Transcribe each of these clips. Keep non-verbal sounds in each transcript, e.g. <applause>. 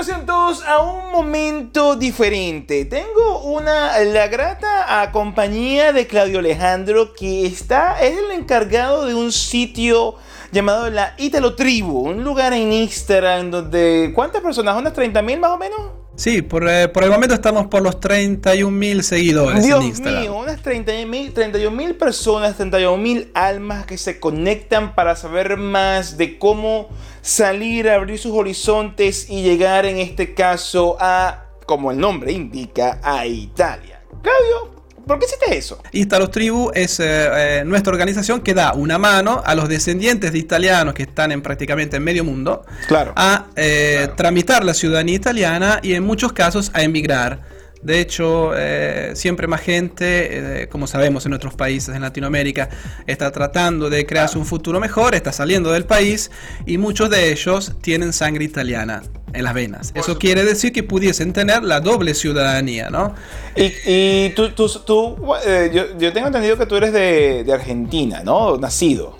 bienvenidos sean todos a un momento diferente. Tengo una la grata compañía de Claudio Alejandro que está es el encargado de un sitio llamado la Italo Tribu, un lugar en Instagram donde ¿cuántas personas? ¿Unas 30.000 más o menos? Sí, por, eh, por, el momento estamos por los 31.000 seguidores Dios en Instagram. mío, unas 31.000 personas, 31.000 almas que se conectan para saber más de cómo salir, abrir sus horizontes y llegar en este caso a, como el nombre indica, a Italia. Claudio, ¿por qué hiciste eso? Italos Tribu es eh, eh, nuestra organización que da una mano a los descendientes de italianos que están en prácticamente en medio mundo claro. a eh, tramitar la ciudadanía italiana y en muchos casos a emigrar de hecho, eh, siempre más gente, eh, como sabemos en otros países en Latinoamérica, está tratando de crearse un futuro mejor, está saliendo del país y muchos de ellos tienen sangre italiana en las venas. Eso quiere decir que pudiesen tener la doble ciudadanía, ¿no? Y, tú, tú, eh, yo, tengo entendido que tú eres de, de, Argentina, ¿no? Nacido.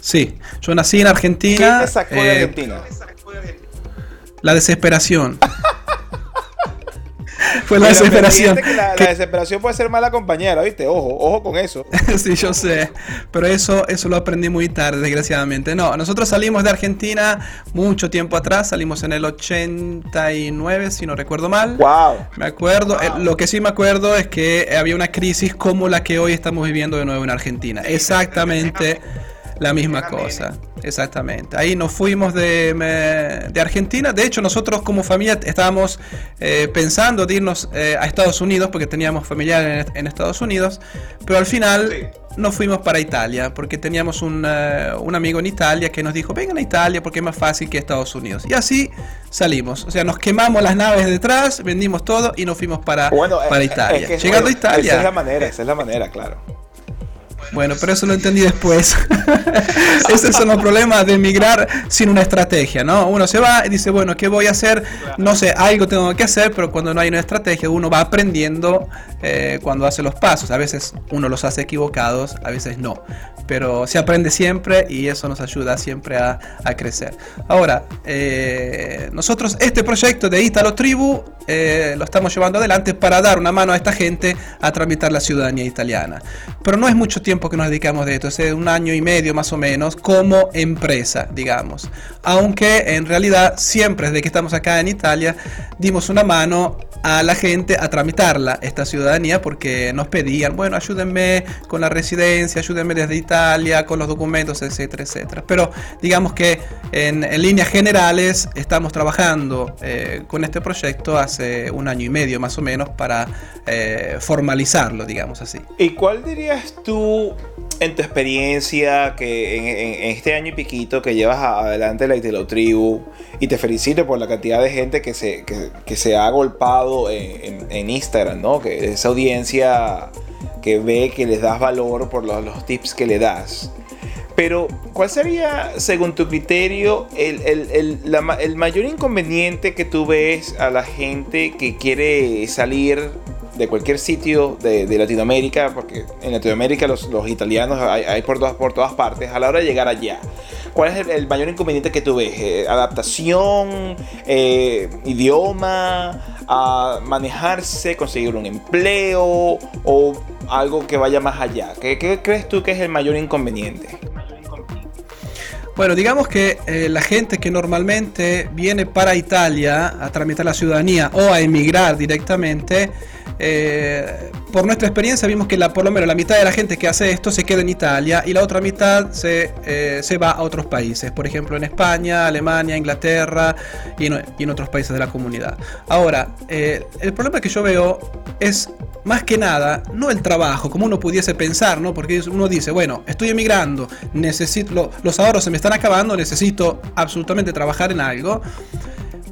Sí, yo nací en Argentina. ¿Qué te sacó de Argentina? La desesperación. <laughs> <laughs> Fue la desesperación. la, desesperación puede ser mala compañera, ¿viste? Ojo, ojo con eso. <laughs> sí, yo sé. Pero eso, eso lo aprendí muy tarde, desgraciadamente. No, nosotros salimos de Argentina mucho tiempo atrás, salimos en el 89, si no recuerdo mal. Wow. Me acuerdo, eh, lo que sí me acuerdo es que había una crisis como la que hoy estamos viviendo de nuevo en Argentina. Exactamente la misma cosa, exactamente. Ahí nos fuimos de, de, Argentina. De hecho, nosotros como familia estábamos eh, pensando de irnos eh, a Estados Unidos porque teníamos familiares en, Estados Unidos, pero al final nos fuimos para Italia porque teníamos un, eh, un, amigo en Italia que nos dijo, vengan a Italia porque es más fácil que Estados Unidos. Y así salimos. O sea, nos quemamos las naves detrás, vendimos todo y nos fuimos para, para Italia. Llegando a Italia. Esa es la manera, esa es la manera, claro. Bueno, pero eso lo entendí después. <laughs> Esos son los problemas de emigrar sin una estrategia, ¿no? Uno se va y dice, bueno, ¿qué voy a hacer? No sé, algo tengo que hacer, pero cuando no hay una estrategia, uno va aprendiendo eh, cuando hace los pasos. A veces uno los hace equivocados, a veces no. Pero se aprende siempre y eso nos ayuda siempre a, crecer. Ahora, eh, nosotros este proyecto de Italo Tribu eh, lo estamos llevando adelante para dar una mano a esta gente a tramitar la ciudadanía italiana. Pero no es mucho tiempo que nos dedicamos de esto, es un año y medio más o menos como empresa, digamos. Aunque en realidad siempre desde que estamos acá en Italia dimos una mano a la gente a tramitarla, esta ciudadanía, porque nos pedían, bueno, ayúdenme con la residencia, ayúdenme desde Italia, con los documentos, etcétera, etcétera. Pero digamos que en, líneas generales estamos trabajando eh, con este proyecto hace un año y medio más o menos para eh, formalizarlo, digamos así. ¿Y cuál dirías tú en tu experiencia que en, este año y piquito que llevas adelante la Italo Tribu y te felicito por la cantidad de gente que se, que, se ha agolpado en, Instagram, ¿no? Que esa audiencia que ve que les das valor por los, tips que le das. Pero, ¿cuál sería, según tu criterio, el, el, mayor inconveniente que tú ves a la gente que quiere salir de cualquier sitio de, Latinoamérica, porque en Latinoamérica los, italianos hay, por, todas, por todas partes, a la hora de llegar allá. ¿Cuál es el, mayor inconveniente que tú ves? Eh, ¿Adaptación? Eh, ¿Idioma? ¿A manejarse? ¿Conseguir un empleo? ¿O algo que vaya más allá? ¿Qué, crees tú que es el mayor inconveniente? Bueno, digamos que eh, la gente que normalmente viene para Italia a tramitar la ciudadanía o a emigrar directamente, eh, por nuestra experiencia vimos que por lo menos la mitad de la gente que hace esto se queda en Italia y la otra mitad se, eh, se va a otros países, por ejemplo en España, Alemania, Inglaterra y en, otros países de la comunidad. Ahora, eh, el problema que yo veo es más que nada, no el trabajo, como uno pudiese pensar, ¿no? Porque uno dice, bueno, estoy emigrando, necesito, los ahorros se me están acabando, necesito absolutamente trabajar en algo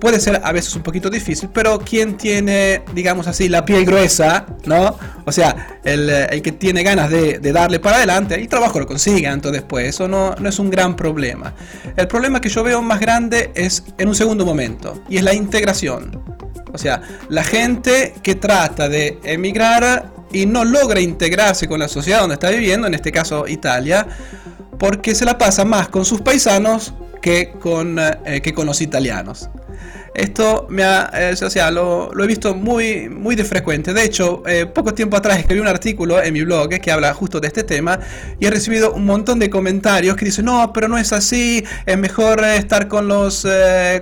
puede ser a veces un poquito difícil, pero quien tiene, digamos así, la piel gruesa, ¿no? O sea, el, eh, que tiene ganas de, darle para adelante, el trabajo lo consigue antes después, eso no, no es un gran problema. El problema que yo veo más grande es en un segundo momento, y es la integración. O sea, la gente que trata de emigrar y no logra integrarse con la sociedad donde está viviendo, en este caso Italia, porque se la pasa más con sus paisanos que con, eh, que con los italianos. Esto me ha, eh, o sea, lo, he visto muy, muy de frecuente. De hecho, eh, poco tiempo atrás escribí un artículo en mi blog que habla justo de este tema y he recibido un montón de comentarios que dicen, no, pero no es así, es mejor estar con los,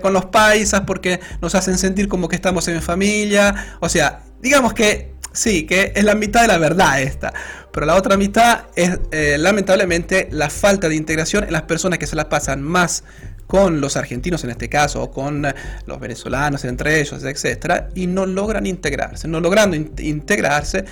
con los paisas porque nos hacen sentir como que estamos en familia. O sea, digamos que sí, que es la mitad de la verdad esta. Pero la otra mitad es lamentablemente la falta de integración en las personas que se las pasan más con los argentinos en este caso, o con eh, los venezolanos entre ellos, etcétera, y no logran integrarse. No logrando integrarse,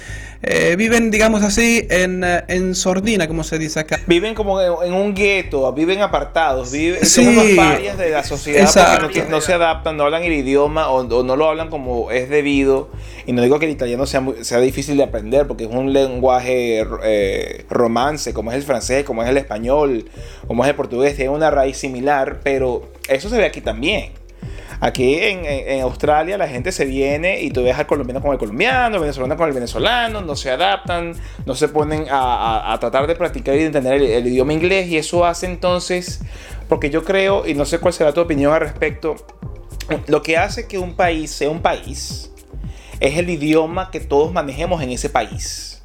eh, viven, digamos así, en, eh, en, sordina, como se dice acá. Viven como en un gueto, viven apartados, viven unos parias de la sociedad porque no, se adaptan, no hablan el idioma o, no lo hablan como es debido. Y no digo que el italiano sea, sea difícil de aprender, porque es un lenguaje romance, como es el francés, como es el español, como es el portugués, tiene una raíz similar pero eso se ve aquí también. Aquí en, Australia la gente se viene y tú ves al colombiano con el colombiano, el venezolano con el venezolano, no se adaptan, no se ponen a, tratar de practicar y de entender el, idioma inglés y eso hace entonces, porque yo creo, y no sé cuál será tu opinión al respecto, lo que hace que un país sea un país es el idioma que todos manejemos en ese país.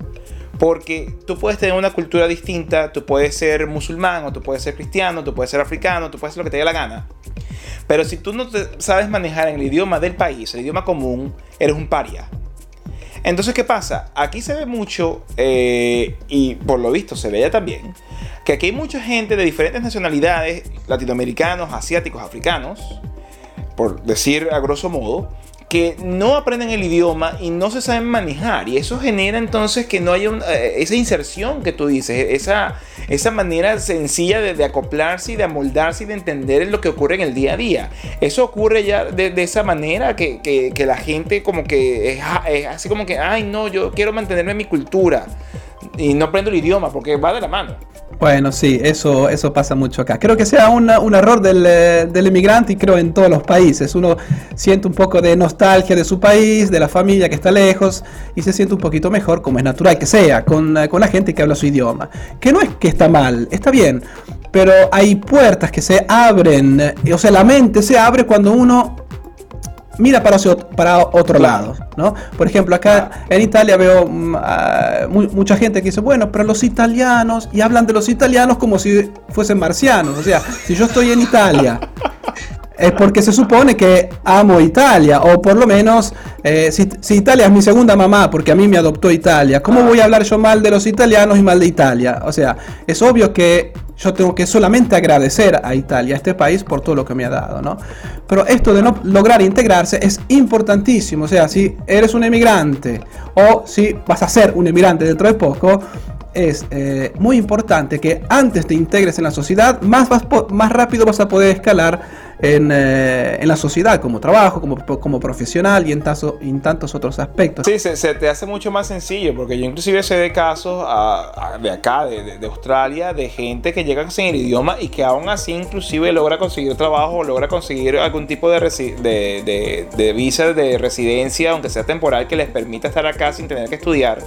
Porque tú puedes tener una cultura distinta, tú puedes ser musulmán, o tú puedes ser cristiano, tú puedes ser africano, tú puedes ser lo que te dé la gana. Pero si tú no te sabes manejar en el idioma del país, el idioma común, eres un paria. Entonces, ¿qué pasa? Aquí se ve mucho, eh, y por lo visto se ve ya también, que aquí hay mucha gente de diferentes nacionalidades, latinoamericanos, asiáticos, africanos, por decir a grosso modo, que no aprenden el idioma y no se saben manejar. Y eso genera entonces que no haya eh, esa inserción que tú dices, esa, esa manera sencilla de, acoplarse y de amoldarse y de entender lo que ocurre en el día a día. Eso ocurre ya de, esa manera que, que, la gente como que es, es así como que, ay no, yo quiero mantenerme en mi cultura y no aprendo el idioma porque va de la mano. Bueno, sí, eso, eso pasa mucho acá. Creo que sea un error del, eh, del, inmigrante y creo en todos los países. Uno siente un poco de nostalgia de su país, de la familia que está lejos y se siente un poquito mejor, como es natural que sea, con, eh, con la gente que habla su idioma. Que no es que está mal, está bien, pero hay puertas que se abren, eh, o sea, la mente se abre cuando uno mira para, para otro lado, ¿no? Por ejemplo, acá en Italia veo mm, mucha gente que dice, bueno, pero los italianos, y hablan de los italianos como si fuesen marcianos, o sea, si yo estoy en Italia, <laughs> es porque se supone que amo Italia, o por lo menos, eh, si, si, Italia es mi segunda mamá, porque a mí me adoptó Italia, ¿cómo voy a hablar yo mal de los italianos y mal de Italia? O sea, es obvio que yo tengo que solamente agradecer a Italia, a este país, por todo lo que me ha dado, ¿no? Pero esto de no lograr integrarse es importantísimo. O sea, si eres un emigrante o si vas a ser un emigrante dentro de poco, es eh, muy importante que antes te integres en la sociedad, más, más rápido vas a poder escalar eh, en, la sociedad, como trabajo, como, como profesional y en, en tantos otros aspectos. Sí, se, te hace mucho más sencillo, porque yo inclusive sé de casos de acá, de, Australia, de gente que llega sin el idioma y que aún así inclusive logra conseguir trabajo o logra conseguir algún tipo de, de, de visa de residencia, aunque sea temporal, que les permita estar acá sin tener que estudiar.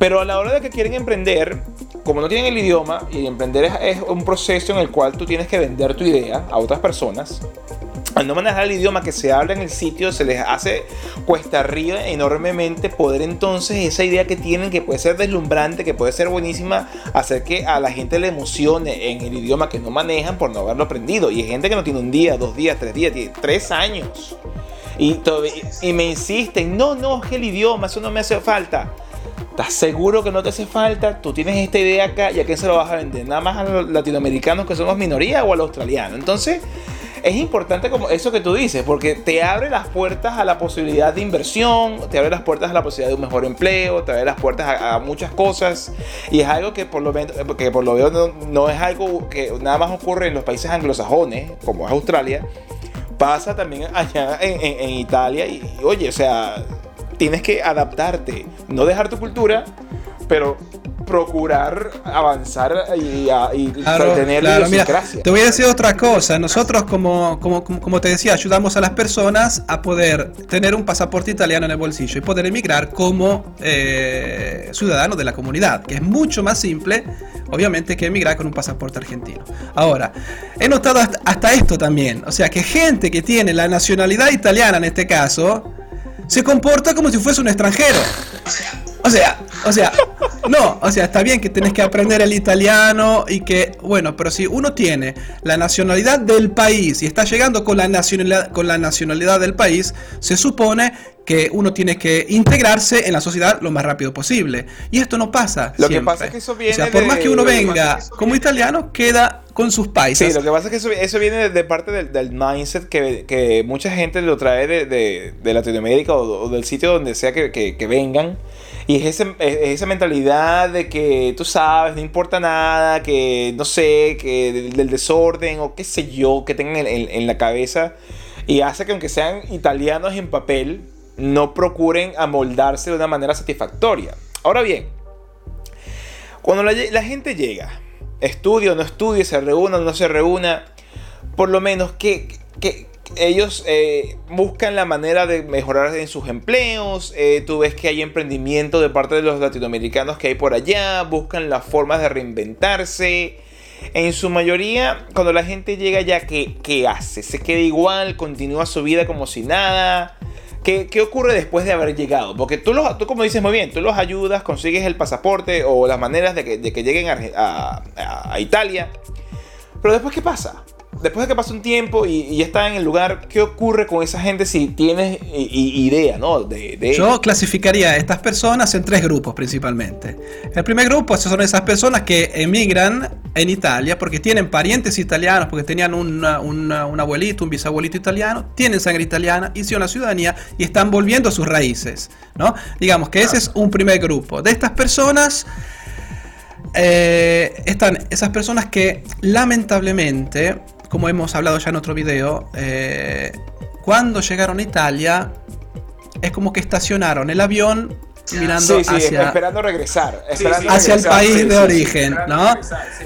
Pero a la hora de que quieren emprender, como no tienen el idioma, y emprender es, un proceso en el cual tú tienes que vender tu idea a otras personas, al no manejar el idioma que se habla en el sitio, se les hace cuesta arriba enormemente poder entonces esa idea que tienen, que puede ser deslumbrante, que puede ser buenísima, hacer que a la gente le emocione en el idioma que no manejan por no haberlo aprendido. Y hay gente que no tiene un día, dos días, tres días, tiene tres años. Y, y me insisten, no, no, es el idioma, eso no me hace falta. ¿Estás seguro que no te hace falta? Tú tienes esta idea acá y a quién se lo vas a vender. Nada más a los latinoamericanos que somos minoría o a los australianos. Entonces, es importante como eso que tú dices, porque te abre las puertas a la posibilidad de inversión, te abre las puertas a la posibilidad de un mejor empleo, te abre las puertas a, muchas cosas. Y es algo que por lo menos, que por lo no, es algo que nada más ocurre en los países anglosajones, como es Australia. Pasa también allá en, Italia y, oye, o sea, tienes que adaptarte, no dejar tu cultura, pero procurar avanzar y, y, tener claro. Mira, te voy a decir otra cosa. Nosotros, como, como, como te decía, ayudamos a las personas a poder tener un pasaporte italiano en el bolsillo y poder emigrar como eh, ciudadano de la comunidad, que es mucho más simple, obviamente, que emigrar con un pasaporte argentino. Ahora, he notado hasta esto también. O sea, que gente que tiene la nacionalidad italiana en este caso, se comporta como si fuese un extranjero. O sea, o sea, no, o sea, está bien que tenés que aprender el italiano y que, bueno, pero si uno tiene la nacionalidad del país y está llegando con la nacionalidad, con la nacionalidad del país, se supone que uno tiene que integrarse en la sociedad lo más rápido posible. Y esto no pasa. Lo que pasa es que eso viene. O sea, por más que uno venga como italiano, queda con sus países. Sí, lo que pasa es que eso, viene de, parte del, mindset que, mucha gente lo trae de, Latinoamérica o, del sitio donde sea que vengan y es, esa mentalidad de que tú sabes, no importa nada, que no sé, que del, desorden o qué sé yo que tengan en, la cabeza. Y hace que aunque sean italianos en papel, no procuren amoldarse de una manera satisfactoria. Ahora bien, cuando la gente llega, estudia o no estudia, se reúna o no se reúna, por lo menos, ¿qué, qué, ellos eh, buscan la manera de mejorar en sus empleos. Eh, tú ves que hay emprendimiento de parte de los latinoamericanos que hay por allá. Buscan las formas de reinventarse. En su mayoría, cuando la gente llega allá, ¿qué, qué hace? ¿Se queda igual? ¿Continúa su vida como si nada? ¿Qué, qué ocurre después de haber llegado? Porque tú, los, tú, como dices muy bien, tú los ayudas, consigues el pasaporte o las maneras de que, de que lleguen a, a, a Italia. Pero después, ¿qué pasa? Después de que pasa un tiempo y, ya está en el lugar, ¿qué ocurre con esa gente si tienes idea, ¿no? De, Yo clasificaría a estas personas en tres grupos principalmente. El primer grupo son esas personas que emigran en Italia porque tienen parientes italianos, porque tenían un abuelito, un bisabuelito italiano, tienen sangre italiana, hicieron la ciudadanía y están volviendo a sus raíces, ¿no? Digamos que ese es un primer grupo. De estas personas... Eh, están esas personas que lamentablemente como hemos hablado ya en otro video, eh, cuando llegaron a Italia, es como que estacionaron el avión mirando hacia esperando regresar, hacia el país de origen, ¿no?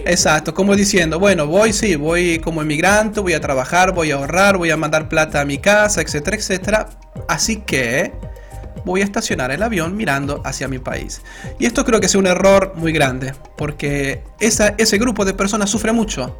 Exacto, como diciendo, bueno, voy, sí, voy como inmigrante, voy a trabajar, voy a ahorrar, voy a mandar plata a mi casa, etcétera, etcétera. Así que voy a estacionar el avión mirando hacia mi país. Y esto creo que es un error muy grande, porque ese grupo de personas sufre mucho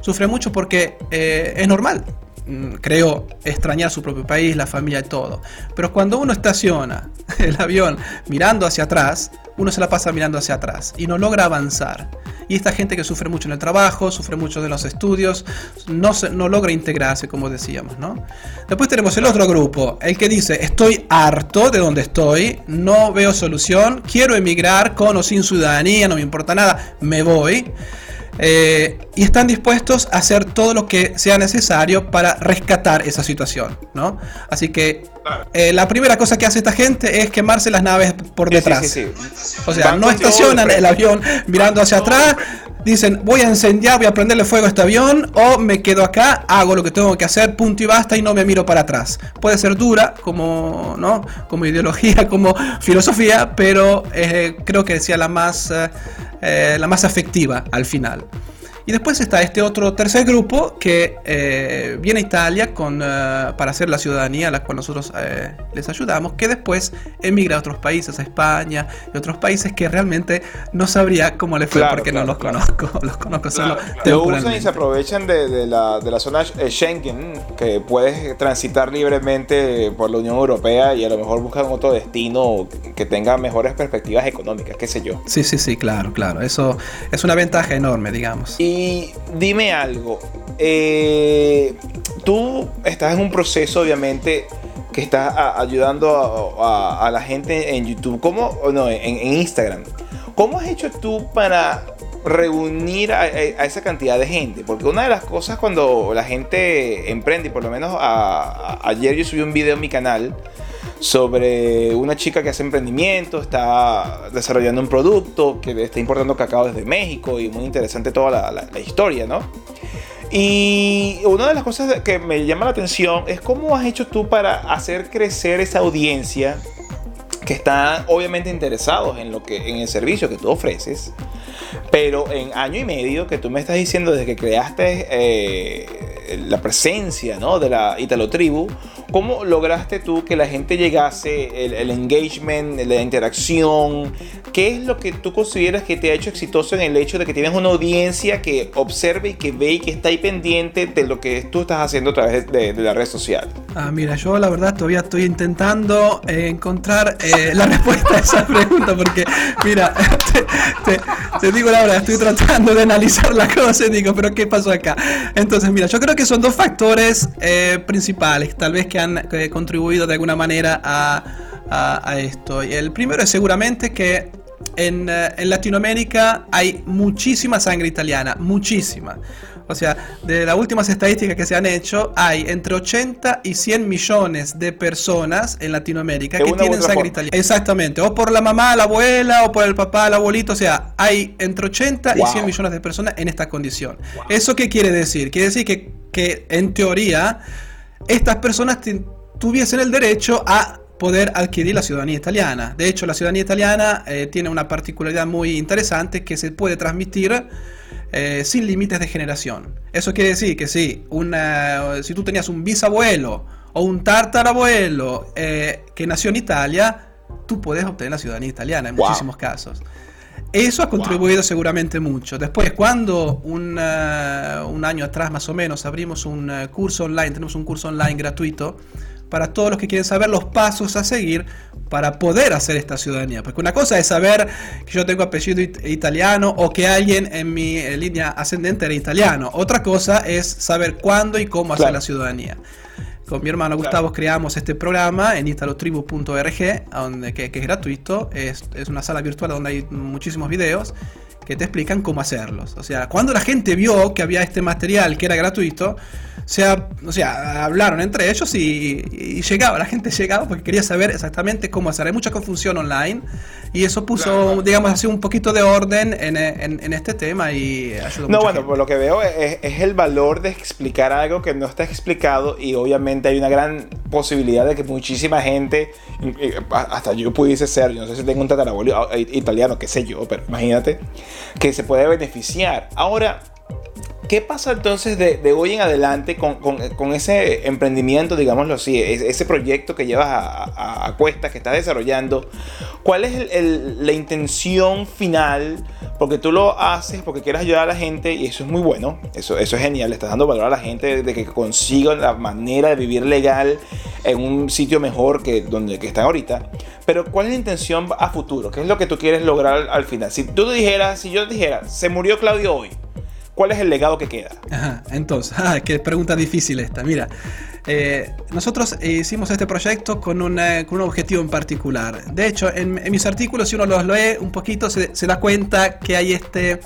sufre mucho porque eh, es normal, mm, creo, extrañar su propio país, la familia y todo. Pero cuando uno estaciona <laughs> el avión mirando hacia atrás, uno se la pasa mirando hacia atrás y no logra avanzar. Y esta gente que sufre mucho en el trabajo, sufre mucho de los estudios, no, no logra integrarse, como decíamos, ¿no? Después tenemos el otro grupo, el que dice, estoy harto de donde estoy, no veo solución, quiero emigrar con o sin ciudadanía, no me importa nada, me voy. Eh, y están dispuestos a hacer todo lo que sea necesario para rescatar esa situación, ¿no? Así que eh, la primera cosa que hace esta gente es quemarse las naves por detrás. o sea, no estacionan el avión mirando hacia atrás, dicen voy a incendiar, voy a prenderle fuego a este avión, o me quedo acá, hago lo que tengo que hacer, punto y basta, y no me miro para atrás. Puede ser dura como, ¿no? como ideología, <laughs> como filosofía, pero eh, creo que sea la más eh, la más afectiva al final. Y después está este otro tercer grupo que eh, viene a Italia con, eh, para hacer la ciudadanía a la cual nosotros eh, les ayudamos, que después emigra a otros países, a España y otros países que realmente no sabría cómo le fue porque no los conozco. <laughs> Los conozco solo Lo usan y se aprovechan de, la, de la zona Schengen, que puedes transitar libremente por la Unión Europea y a lo mejor buscan otro destino que tenga mejores perspectivas económicas, qué sé yo. Sí, sí, sí, claro, claro. Eso es una ventaja enorme, digamos. Y y dime algo, eh, tú estás en un proceso obviamente que estás ayudando a, la gente en YouTube, ¿cómo, no, en, Instagram? ¿Cómo has hecho tú para reunir a, esa cantidad de gente? Porque una de las cosas cuando la gente emprende, y por lo menos ayer yo subí un video en mi canal, sobre una chica que hace emprendimiento, está desarrollando un producto, que está importando cacao desde México y muy interesante toda la, historia, ¿no? Y una de las cosas que me llama la atención es cómo has hecho tú para hacer crecer esa audiencia que están obviamente interesados en lo que en el servicio que tú ofreces, pero en año y medio que tú me estás diciendo desde que creaste eh, la presencia ¿no? de la Italo Tribu, ¿cómo lograste tú que la gente llegase, el, el, engagement, la interacción? ¿Qué es lo que tú consideras que te ha hecho exitoso en el hecho de que tienes una audiencia que observe y que ve y que está ahí pendiente de lo que tú estás haciendo a través de, de la red social? Ah, mira, yo la verdad todavía estoy intentando eh, encontrar eh, la respuesta a esa pregunta porque, mira, <laughs> te, te, te, digo la verdad, estoy tratando de analizar la cosa y digo, pero ¿qué pasó acá? Entonces, mira, yo creo que son dos factores eh, principales, tal vez que han eh, contribuido de alguna manera a, a, a, esto. Y el primero es seguramente que en, eh, en Latinoamérica hay muchísima sangre italiana, muchísima. O sea, de las últimas estadísticas que se han hecho, hay entre 80 y 100 millones de personas en Latinoamérica que tienen sangre forma. italiana. Exactamente, o por la mamá, la abuela, o por el papá, el abuelito. O sea, hay entre 80 wow. y 100 millones de personas en esta condición. Wow. ¿Eso qué quiere decir? Quiere decir que, que en teoría, estas personas tuviesen el derecho a poder adquirir la ciudadanía italiana. De hecho, la ciudadanía italiana eh, tiene una particularidad muy interesante que se puede transmitir eh, sin límites de generación. Eso quiere decir que si, una, si tú tenías un bisabuelo o un tartarabuelo eh, que nació en Italia, tú puedes obtener la ciudadanía italiana en wow. muchísimos casos. Eso ha contribuido wow. seguramente mucho. Después, cuando un, uh, un, año atrás más o menos abrimos un uh, curso online, tenemos un curso online gratuito para todos los que quieren saber los pasos a seguir para poder hacer esta ciudadanía. Porque una cosa es saber que yo tengo apellido it italiano o que alguien en mi eh, línea ascendente era italiano. Otra cosa es saber cuándo y cómo hacer la ciudadanía. Con mi hermano Gustavo claro. creamos este programa en italotribu.org, que, que, es gratuito, es, es una sala virtual donde hay muchísimos videos que te explican cómo hacerlos. O sea, cuando la gente vio que había este material que era gratuito, sea, o sea, hablaron entre ellos y, y, llegaba, la gente llegaba porque quería saber exactamente cómo hacer. Hay mucha confusión online y eso puso, claro. digamos así, un poquito de orden en, en, en este tema y ayudó No, bueno, gente. por lo que veo es, es, el valor de explicar algo que no está explicado y obviamente hay una gran posibilidad de que muchísima gente, hasta yo pudiese ser, yo no sé si tengo un tatarabuelo italiano, qué sé yo, pero imagínate, que se puede beneficiar. Ahora, ¿Qué pasa entonces de, hoy en adelante con, con, ese emprendimiento, digámoslo así, ese proyecto que llevas a, a, cuestas, que estás desarrollando? ¿Cuál es la intención final? Porque tú lo haces porque quieres ayudar a la gente y eso es muy bueno, eso, eso es genial, le estás dando valor a la gente de que consigan la manera de vivir legal en un sitio mejor que donde que están ahorita. Pero ¿cuál es la intención a futuro? ¿Qué es lo que tú quieres lograr al, al final? Si tú dijeras, si yo dijera, se murió Claudio hoy, ¿Cuál es el legado que queda? Entonces, <laughs> qué pregunta difícil esta. Mira, eh, nosotros hicimos este proyecto con, con, un objetivo en particular. De hecho, en, en, mis artículos, si uno los lee un poquito, se, se da cuenta que hay este,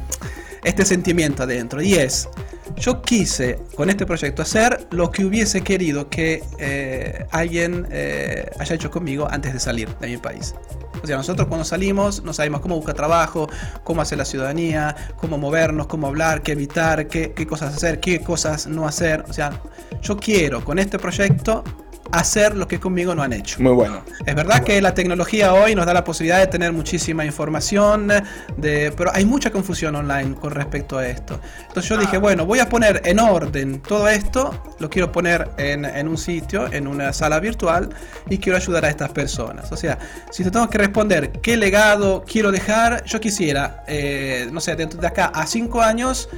este sentimiento adentro. Y es, yo quise con este proyecto hacer lo que hubiese querido que eh, alguien eh, haya hecho conmigo antes de salir de mi país. O sea, nosotros cuando salimos no sabemos cómo buscar trabajo, cómo hacer la ciudadanía, cómo movernos, cómo hablar, qué evitar, qué, qué cosas hacer, qué cosas no hacer. O sea, yo quiero con este proyecto hacer lo que conmigo no han hecho. Muy bueno. Es verdad Muy que bueno. la tecnología hoy nos da la posibilidad de tener muchísima información, de, pero hay mucha confusión online con respecto a esto. Entonces yo ah. dije, bueno, voy a poner en orden todo esto, lo quiero poner en, en, un sitio, en una sala virtual, y quiero ayudar a estas personas. O sea, si te tengo que responder qué legado quiero dejar, yo quisiera, eh, no sé, dentro de acá a cinco años,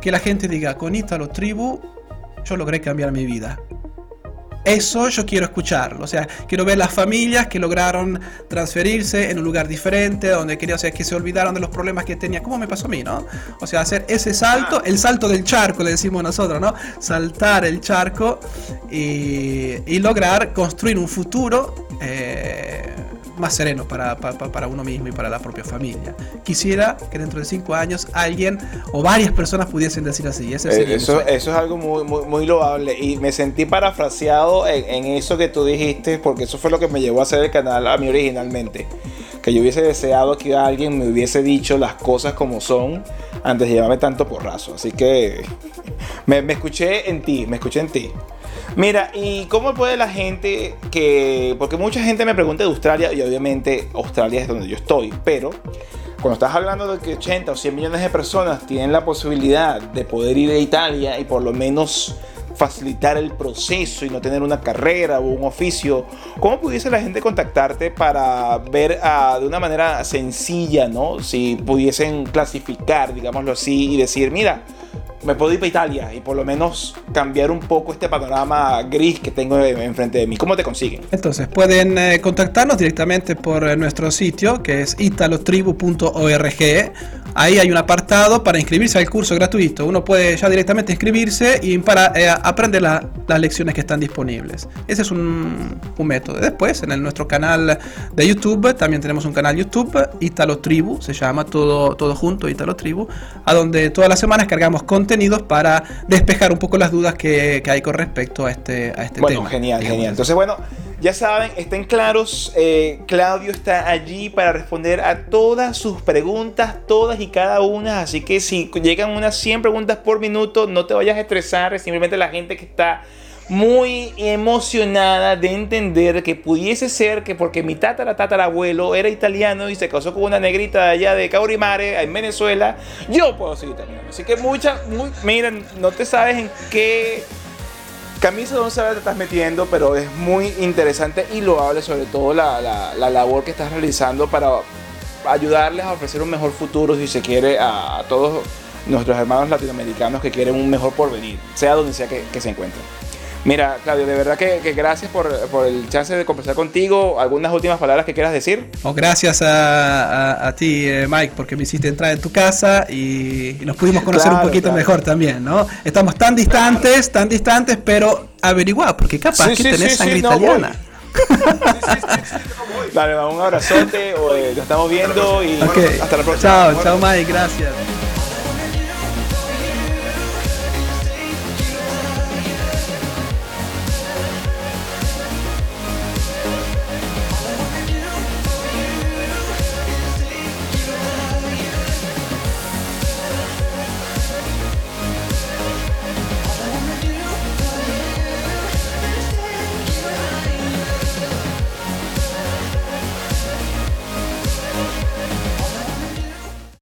que la gente diga, con Italo Tribu, yo logré cambiar mi vida. Eso yo quiero escucharlo, o sea, quiero ver las familias que lograron transferirse en un lugar diferente, donde quería, o sea, que se olvidaron de los problemas que tenía, como me pasó a mí, ¿no? O sea, hacer ese salto, el salto del charco, le decimos nosotros, ¿no? Saltar el charco y, y lograr construir un futuro eh, más sereno para, para, para, uno mismo y para la propia familia. Quisiera que dentro de cinco años alguien o varias personas pudiesen decir así. Ese eh, eso, eso es algo muy, muy, muy, loable y me sentí parafraseado en, en, eso que tú dijiste porque eso fue lo que me llevó a hacer el canal a mí originalmente. Que yo hubiese deseado que alguien me hubiese dicho las cosas como son antes de llevarme tanto porrazo. Así que <laughs> me, me escuché en ti, me escuché en ti. Mira, ¿y cómo puede la gente que... Porque mucha gente me pregunta de Australia y obviamente Australia es donde yo estoy, pero cuando estás hablando de que 80 o 100 millones de personas tienen la posibilidad de poder ir a Italia y por lo menos facilitar el proceso y no tener una carrera o un oficio, ¿cómo pudiese la gente contactarte para ver uh, de una manera sencilla, ¿no? Si pudiesen clasificar, digámoslo así, y decir, mira, me puedo ir para Italia y por lo menos cambiar un poco este panorama gris que tengo enfrente de mí. ¿Cómo te consiguen? Entonces, pueden eh, contactarnos directamente por eh, nuestro sitio que es italotribu.org. Ahí hay un apartado para inscribirse al curso gratuito. Uno puede ya directamente inscribirse y para eh, aprender las lecciones que están disponibles. Ese es un, un método. Después, en el, nuestro canal de YouTube, también tenemos un canal YouTube, Italo Tribu, se llama todo, todo junto, Italo Tribu, a donde todas las semanas cargamos contenido para despejar un poco las dudas que, que hay con respecto a este, a este bueno, tema. Genial, genial. Entonces, bueno, ya saben, estén claros, eh, Claudio está allí para responder a todas sus preguntas, todas y cada una. Así que si llegan unas 100 preguntas por minuto, no te vayas a estresar, es simplemente la gente que está muy emocionada de entender que pudiese ser que porque mi tatara tatarabuelo era italiano y se casó con una negrita allá de Caurimare en Venezuela, yo puedo ser italiano. Así que muchas, muy, miren, no te sabes en qué camisa de once te estás metiendo, pero es muy interesante y loable sobre todo la, la, la, labor que estás realizando para ayudarles a ofrecer un mejor futuro, si se quiere, a, todos nuestros hermanos latinoamericanos que quieren un mejor porvenir, sea donde sea que se encuentren. Mira, Claudio, de verdad que, que gracias por, por, el chance de conversar contigo. ¿Algunas últimas palabras que quieras decir? Oh, gracias a, a, a ti, eh, Mike, porque me hiciste entrar en tu casa y, y nos pudimos conocer claro, un poquito claro. mejor también, ¿no? Estamos tan distantes, tan distantes, pero averiguar, porque capaz sí, que sí, tenés sí, sangre italiana. No, Dale, un abrazote, nos estamos viendo y okay. bueno, hasta la próxima. Chao, chao Mike, gracias.